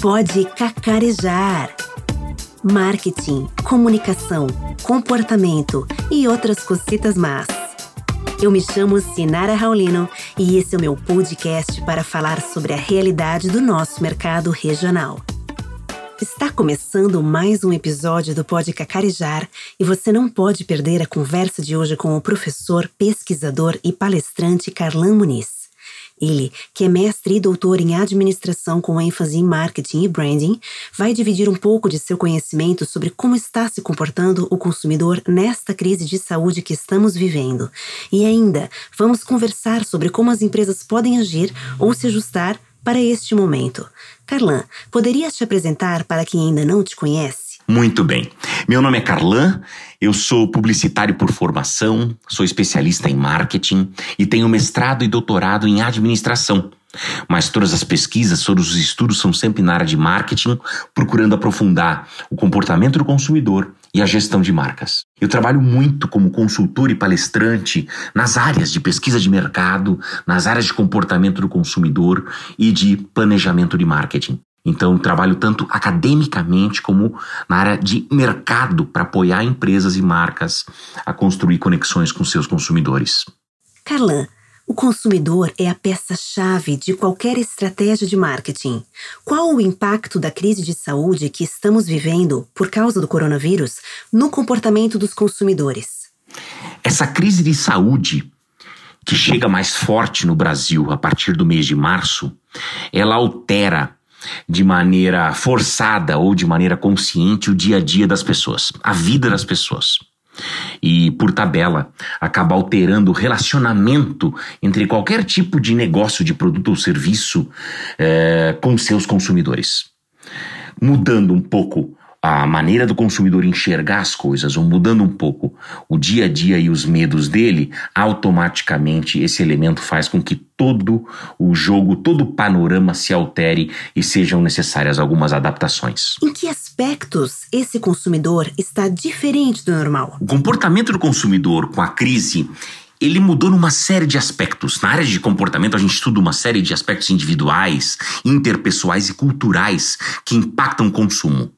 pode cacarejar. Marketing, comunicação, comportamento e outras cositas más. Eu me chamo Sinara Raulino e esse é o meu podcast para falar sobre a realidade do nosso mercado regional. Está começando mais um episódio do Pode Cacarejar e você não pode perder a conversa de hoje com o professor, pesquisador e palestrante Carlan Muniz. Ele, que é mestre e doutor em administração com ênfase em marketing e branding, vai dividir um pouco de seu conhecimento sobre como está se comportando o consumidor nesta crise de saúde que estamos vivendo. E ainda, vamos conversar sobre como as empresas podem agir ou se ajustar para este momento. Carlan, poderia te apresentar para quem ainda não te conhece? Muito bem. Meu nome é Carlan, eu sou publicitário por formação, sou especialista em marketing e tenho mestrado e doutorado em administração. Mas todas as pesquisas, todos os estudos são sempre na área de marketing, procurando aprofundar o comportamento do consumidor e a gestão de marcas. Eu trabalho muito como consultor e palestrante nas áreas de pesquisa de mercado, nas áreas de comportamento do consumidor e de planejamento de marketing. Então, trabalho tanto academicamente como na área de mercado para apoiar empresas e marcas a construir conexões com seus consumidores. Carlan, o consumidor é a peça-chave de qualquer estratégia de marketing. Qual o impacto da crise de saúde que estamos vivendo por causa do coronavírus no comportamento dos consumidores? Essa crise de saúde, que chega mais forte no Brasil a partir do mês de março, ela altera de maneira forçada ou de maneira consciente o dia a dia das pessoas, a vida das pessoas. E, por tabela, acaba alterando o relacionamento entre qualquer tipo de negócio, de produto ou serviço é, com seus consumidores. Mudando um pouco a maneira do consumidor enxergar as coisas, ou mudando um pouco o dia a dia e os medos dele, automaticamente esse elemento faz com que todo o jogo, todo o panorama se altere e sejam necessárias algumas adaptações. Em que aspectos esse consumidor está diferente do normal? O comportamento do consumidor com a crise ele mudou numa série de aspectos. Na área de comportamento, a gente estuda uma série de aspectos individuais, interpessoais e culturais que impactam o consumo.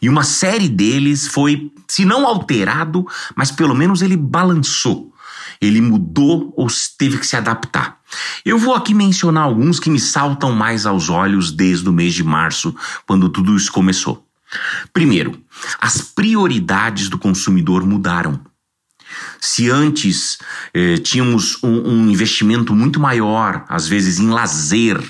E uma série deles foi, se não alterado, mas pelo menos ele balançou. Ele mudou ou teve que se adaptar. Eu vou aqui mencionar alguns que me saltam mais aos olhos desde o mês de março, quando tudo isso começou. Primeiro, as prioridades do consumidor mudaram. Se antes eh, tínhamos um, um, investimento muito maior, às vezes em lazer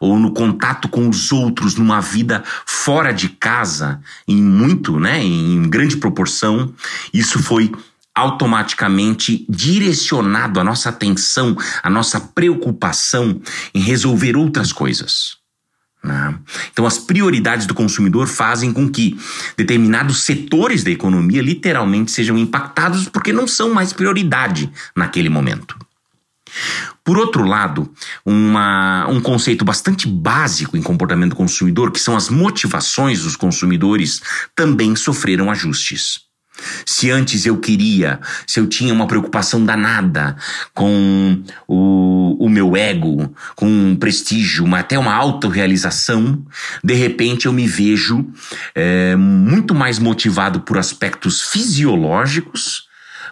ou no contato com os outros, numa vida fora de casa, em muito, né, em grande proporção, isso foi automaticamente direcionado a nossa atenção, a nossa preocupação em resolver outras coisas. Né? Então, as prioridades do consumidor fazem com que determinados setores da economia literalmente sejam impactados porque não são mais prioridade naquele momento. Por outro lado, uma, um conceito bastante básico em comportamento do consumidor, que são as motivações dos consumidores, também sofreram ajustes. Se antes eu queria, se eu tinha uma preocupação danada com o, o meu ego, com um prestígio, uma, até uma autorrealização, de repente eu me vejo é, muito mais motivado por aspectos fisiológicos,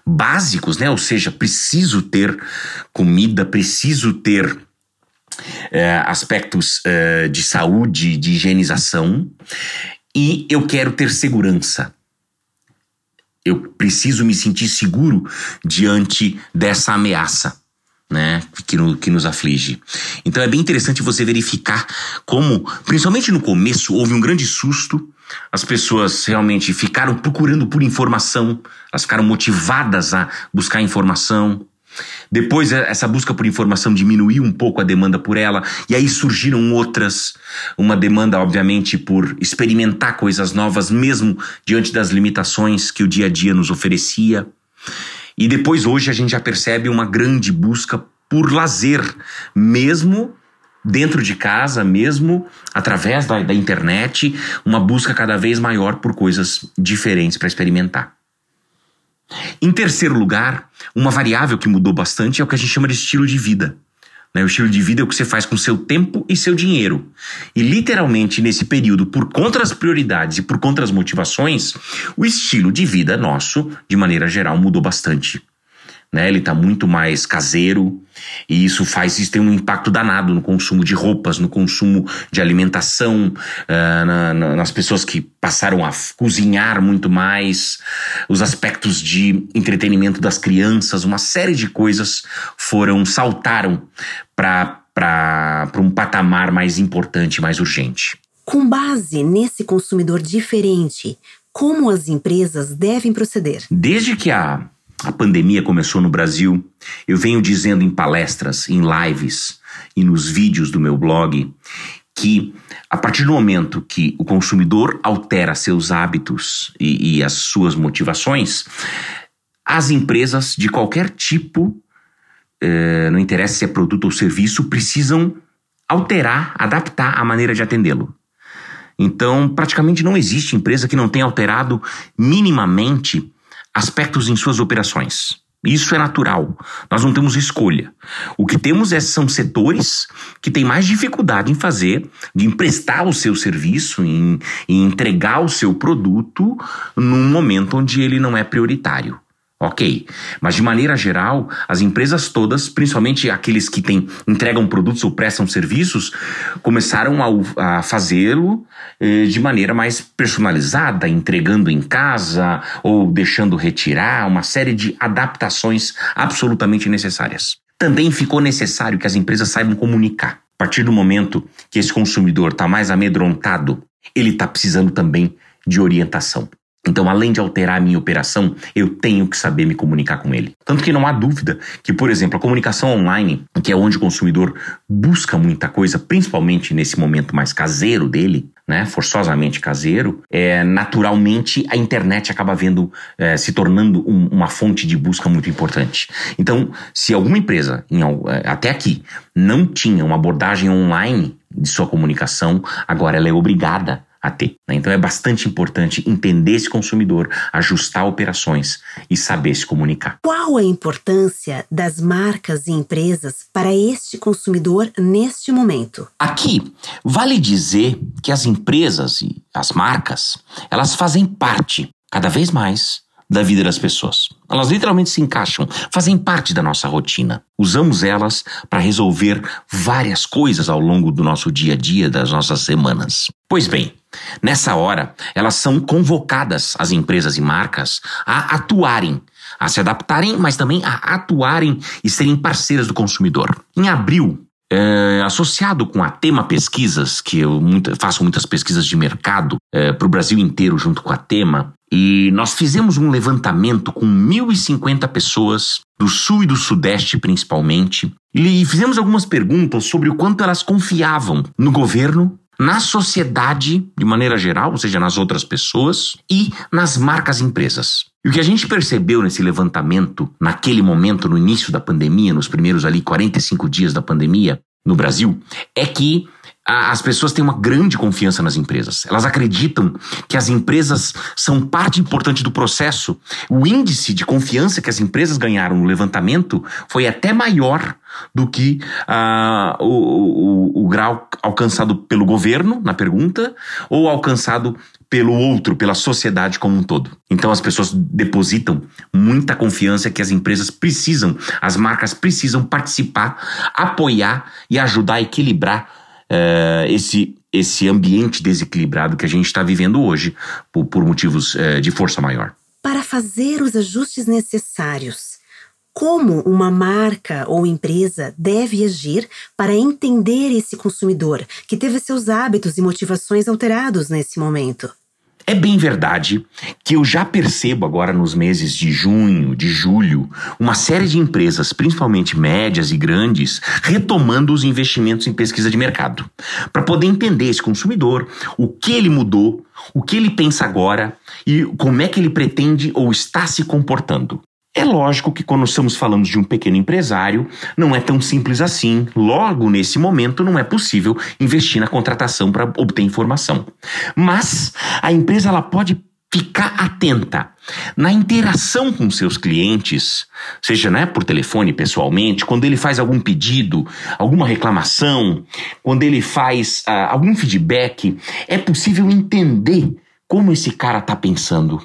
básicos, né? Ou seja, preciso ter comida, preciso ter é, aspectos é, de saúde, de higienização, e eu quero ter segurança eu preciso me sentir seguro diante dessa ameaça. Né, que, no, que nos aflige. Então é bem interessante você verificar como, principalmente no começo, houve um grande susto, as pessoas realmente ficaram procurando por informação, elas ficaram motivadas a buscar informação, depois, é, essa busca por informação diminuiu um pouco a demanda por ela, e aí surgiram outras. Uma demanda, obviamente, por experimentar coisas novas, mesmo diante das limitações que o dia a dia nos oferecia. E depois, hoje, a gente já percebe uma grande busca por lazer, mesmo dentro de casa, mesmo através da, da internet, uma busca cada vez maior por coisas diferentes para experimentar. Em terceiro lugar, uma variável que mudou bastante é o que a gente chama de estilo de vida. Né? O estilo de vida é o que você faz com seu tempo e seu dinheiro. E literalmente nesse período, por contra as prioridades e por contra as motivações, o estilo de vida nosso, de maneira geral, mudou bastante né? Ele está muito mais caseiro e isso faz isso tem um impacto danado no consumo de roupas, no consumo de alimentação, uh, na, na, nas pessoas que passaram a cozinhar muito mais, os aspectos de entretenimento das crianças, uma série de coisas foram saltaram para para um patamar mais importante, mais urgente. Com base nesse consumidor diferente, como as empresas devem proceder? Desde que a a pandemia começou no Brasil, eu venho dizendo em palestras, em lives e nos vídeos do meu blog que a partir do momento que o consumidor altera seus hábitos e, e as suas motivações, as empresas de qualquer tipo, eh, não interessa se é produto ou serviço, precisam alterar, adaptar a maneira de atendê-lo. Então, praticamente não existe empresa que não tenha alterado minimamente aspectos em suas operações. Isso é natural. Nós não temos escolha. O que temos é, são setores que têm mais dificuldade em fazer, de emprestar o seu serviço, em, em entregar o seu produto num momento onde ele não é prioritário. Ok, mas de maneira geral, as empresas todas, principalmente aqueles que têm, entregam produtos ou prestam serviços, começaram a, a fazê-lo eh, de maneira mais personalizada, entregando em casa ou deixando retirar, uma série de adaptações absolutamente necessárias. Também ficou necessário que as empresas saibam comunicar. A partir do momento que esse consumidor está mais amedrontado, ele está precisando também de orientação. Então, além de alterar a minha operação, eu tenho que saber me comunicar com ele. Tanto que não há dúvida que, por exemplo, a comunicação online, que é onde o consumidor busca muita coisa, principalmente nesse momento mais caseiro dele, né, forçosamente caseiro, é, naturalmente a internet acaba vendo, é, se tornando um, uma fonte de busca muito importante. Então, se alguma empresa, em, é, até aqui, não tinha uma abordagem online de sua comunicação, agora ela é obrigada a ter. Né? Então é bastante importante entender esse consumidor, ajustar operações e saber se comunicar. Qual a importância das marcas e empresas para este consumidor neste momento? Aqui vale dizer que as empresas e as marcas elas fazem parte cada vez mais da vida das pessoas. Elas literalmente se encaixam, fazem parte da nossa rotina. Usamos elas para resolver várias coisas ao longo do nosso dia a dia, das nossas semanas. Pois bem, nessa hora, elas são convocadas, as empresas e marcas, a atuarem, a se adaptarem, mas também a atuarem e serem parceiras do consumidor. Em abril, é, associado com a Tema Pesquisas, que eu muito, faço muitas pesquisas de mercado é, para o Brasil inteiro junto com a Tema, e nós fizemos um levantamento com 1.050 pessoas do Sul e do Sudeste principalmente, e fizemos algumas perguntas sobre o quanto elas confiavam no governo, na sociedade de maneira geral, ou seja, nas outras pessoas, e nas marcas empresas. E o que a gente percebeu nesse levantamento, naquele momento, no início da pandemia, nos primeiros ali 45 dias da pandemia no Brasil, é que as pessoas têm uma grande confiança nas empresas. Elas acreditam que as empresas são parte importante do processo. O índice de confiança que as empresas ganharam no levantamento foi até maior do que uh, o, o, o grau alcançado pelo governo, na pergunta, ou alcançado pelo outro, pela sociedade como um todo. Então as pessoas depositam muita confiança que as empresas precisam, as marcas precisam participar, apoiar e ajudar a equilibrar uh, esse, esse ambiente desequilibrado que a gente está vivendo hoje por, por motivos uh, de força maior. Para fazer os ajustes necessários, como uma marca ou empresa deve agir para entender esse consumidor que teve seus hábitos e motivações alterados nesse momento? É bem verdade que eu já percebo agora nos meses de junho, de julho, uma série de empresas, principalmente médias e grandes, retomando os investimentos em pesquisa de mercado, para poder entender esse consumidor, o que ele mudou, o que ele pensa agora e como é que ele pretende ou está se comportando. É lógico que quando estamos falando de um pequeno empresário, não é tão simples assim. Logo, nesse momento, não é possível investir na contratação para obter informação. Mas a empresa ela pode ficar atenta na interação com seus clientes, seja né, por telefone, pessoalmente, quando ele faz algum pedido, alguma reclamação, quando ele faz uh, algum feedback, é possível entender como esse cara está pensando.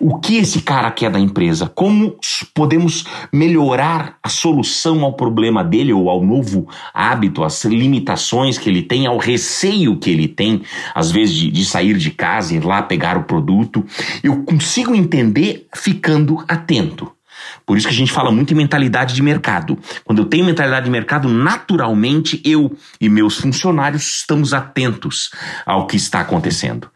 O que esse cara quer da empresa? Como podemos melhorar a solução ao problema dele ou ao novo hábito, às limitações que ele tem, ao receio que ele tem, às vezes, de, de sair de casa e ir lá pegar o produto? Eu consigo entender ficando atento. Por isso que a gente fala muito em mentalidade de mercado. Quando eu tenho mentalidade de mercado, naturalmente eu e meus funcionários estamos atentos ao que está acontecendo.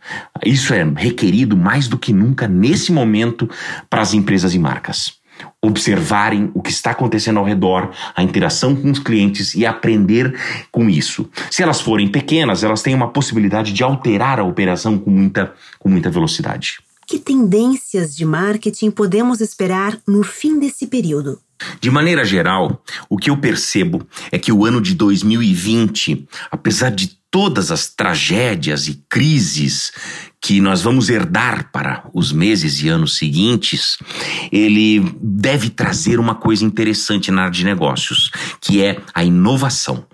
Isso é requerido mais do que nunca nesse momento para as empresas e marcas observarem o que está acontecendo ao redor, a interação com os clientes e aprender com isso. Se elas forem pequenas, elas têm uma possibilidade de alterar a operação com muita, com muita velocidade. Que tendências de marketing podemos esperar no fim desse período? De maneira geral, o que eu percebo é que o ano de 2020, apesar de todas as tragédias e crises que nós vamos herdar para os meses e anos seguintes, ele deve trazer uma coisa interessante na área de negócios, que é a inovação.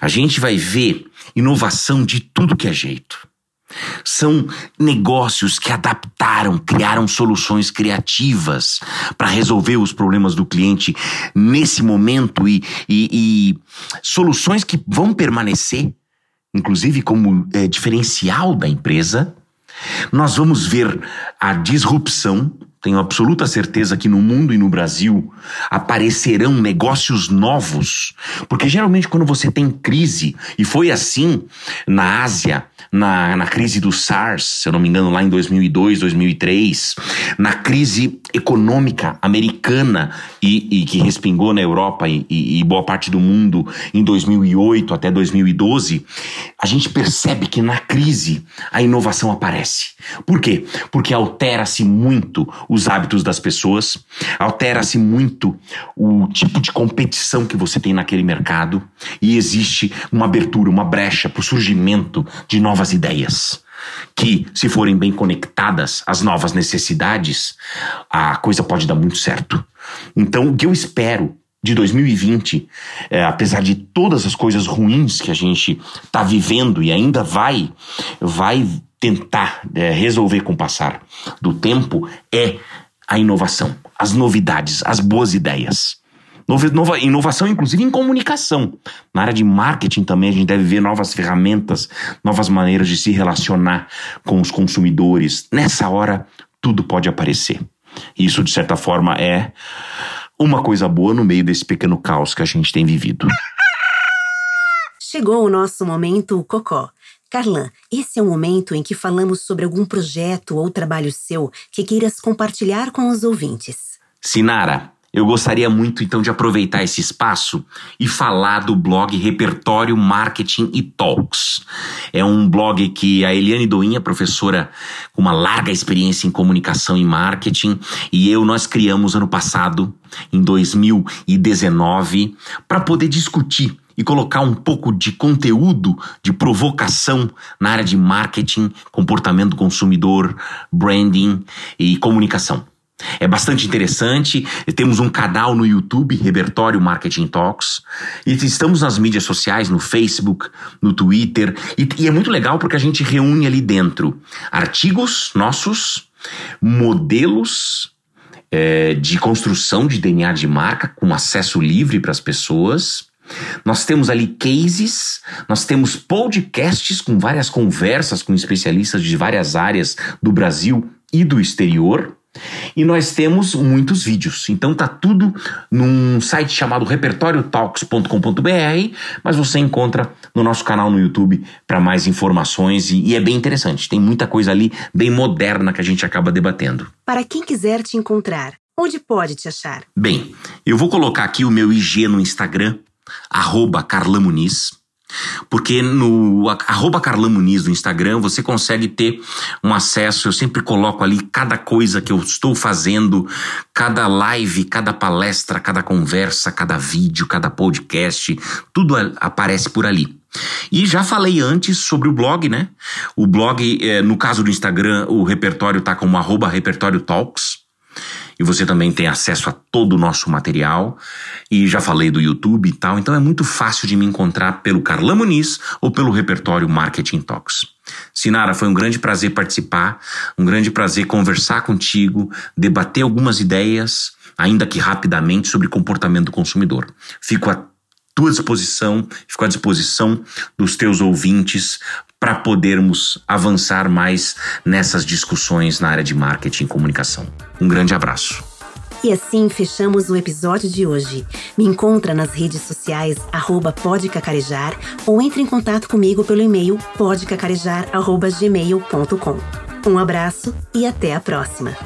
A gente vai ver inovação de tudo que é jeito. São negócios que adaptaram, criaram soluções criativas para resolver os problemas do cliente nesse momento e, e, e soluções que vão permanecer, inclusive como é, diferencial da empresa. Nós vamos ver a disrupção tenho absoluta certeza que no mundo e no Brasil aparecerão negócios novos, porque geralmente quando você tem crise, e foi assim na Ásia, na, na crise do SARS, se eu não me engano, lá em 2002, 2003, na crise econômica americana e, e que respingou na Europa e, e, boa parte do mundo em 2008 até 2012, a gente percebe que na crise a inovação aparece. Por quê? Porque altera-se muito os hábitos das pessoas, altera-se muito o tipo de competição que você tem naquele mercado e existe uma abertura, uma brecha para o surgimento de novas ideias que, se forem bem conectadas às novas necessidades, a coisa pode dar muito certo. Então, o que eu espero de 2020, é, apesar de todas as coisas ruins que a gente está vivendo e ainda vai, vai tentar é, resolver com o passar do tempo, é a inovação, as novidades, as boas ideias. Nova, inovação, inclusive, em comunicação. Na área de marketing também a gente deve ver novas ferramentas, novas maneiras de se relacionar com os consumidores. Nessa hora, tudo pode aparecer. Isso, de certa forma, é uma coisa boa no meio desse pequeno caos que a gente tem vivido. Chegou o nosso momento cocó. Carlan, esse é o momento em que falamos sobre algum projeto ou trabalho seu que queiras compartilhar com os ouvintes. Sinara, eu gostaria muito então de aproveitar esse espaço e falar do blog Repertório Marketing e Talks. É um blog que a Eliane Doinha, professora com uma larga experiência em comunicação e marketing, e eu nós criamos ano passado, em 2019, para poder discutir e colocar um pouco de conteúdo de provocação na área de marketing, comportamento do consumidor, branding e comunicação. É bastante interessante. Temos um canal no YouTube, Repertório Marketing Talks. E estamos nas mídias sociais, no Facebook, no Twitter. E, e é muito legal porque a gente reúne ali dentro artigos nossos, modelos é, de construção de DNA de marca com acesso livre para as pessoas. Nós temos ali cases, nós temos podcasts com várias conversas com especialistas de várias áreas do Brasil e do exterior. E nós temos muitos vídeos. Então tá tudo num site chamado repertoriotalks.com.br, mas você encontra no nosso canal no YouTube para mais informações e, e é bem interessante. Tem muita coisa ali bem moderna que a gente acaba debatendo. Para quem quiser te encontrar, onde pode te achar? Bem, eu vou colocar aqui o meu IG no Instagram, arroba Carla Muniz. Porque no arroba Carlan Muniz no Instagram você consegue ter um acesso. Eu sempre coloco ali cada coisa que eu estou fazendo, cada live, cada palestra, cada conversa, cada vídeo, cada podcast, tudo aparece por ali. E já falei antes sobre o blog, né? O blog, é, no caso do Instagram, o repertório tá como arroba repertório talks. E você também tem acesso a todo o nosso material. E já falei do YouTube e tal. Então é muito fácil de me encontrar pelo Carla Muniz ou pelo repertório Marketing Talks. Sinara, foi um grande prazer participar, um grande prazer conversar contigo, debater algumas ideias, ainda que rapidamente, sobre comportamento do consumidor. Fico a tua disposição, fico à disposição dos teus ouvintes para podermos avançar mais nessas discussões na área de marketing e comunicação. Um grande abraço. E assim fechamos o episódio de hoje. Me encontra nas redes sociais arroba podcacarejar ou entre em contato comigo pelo e-mail podcacarejar.gmail.com. Um abraço e até a próxima!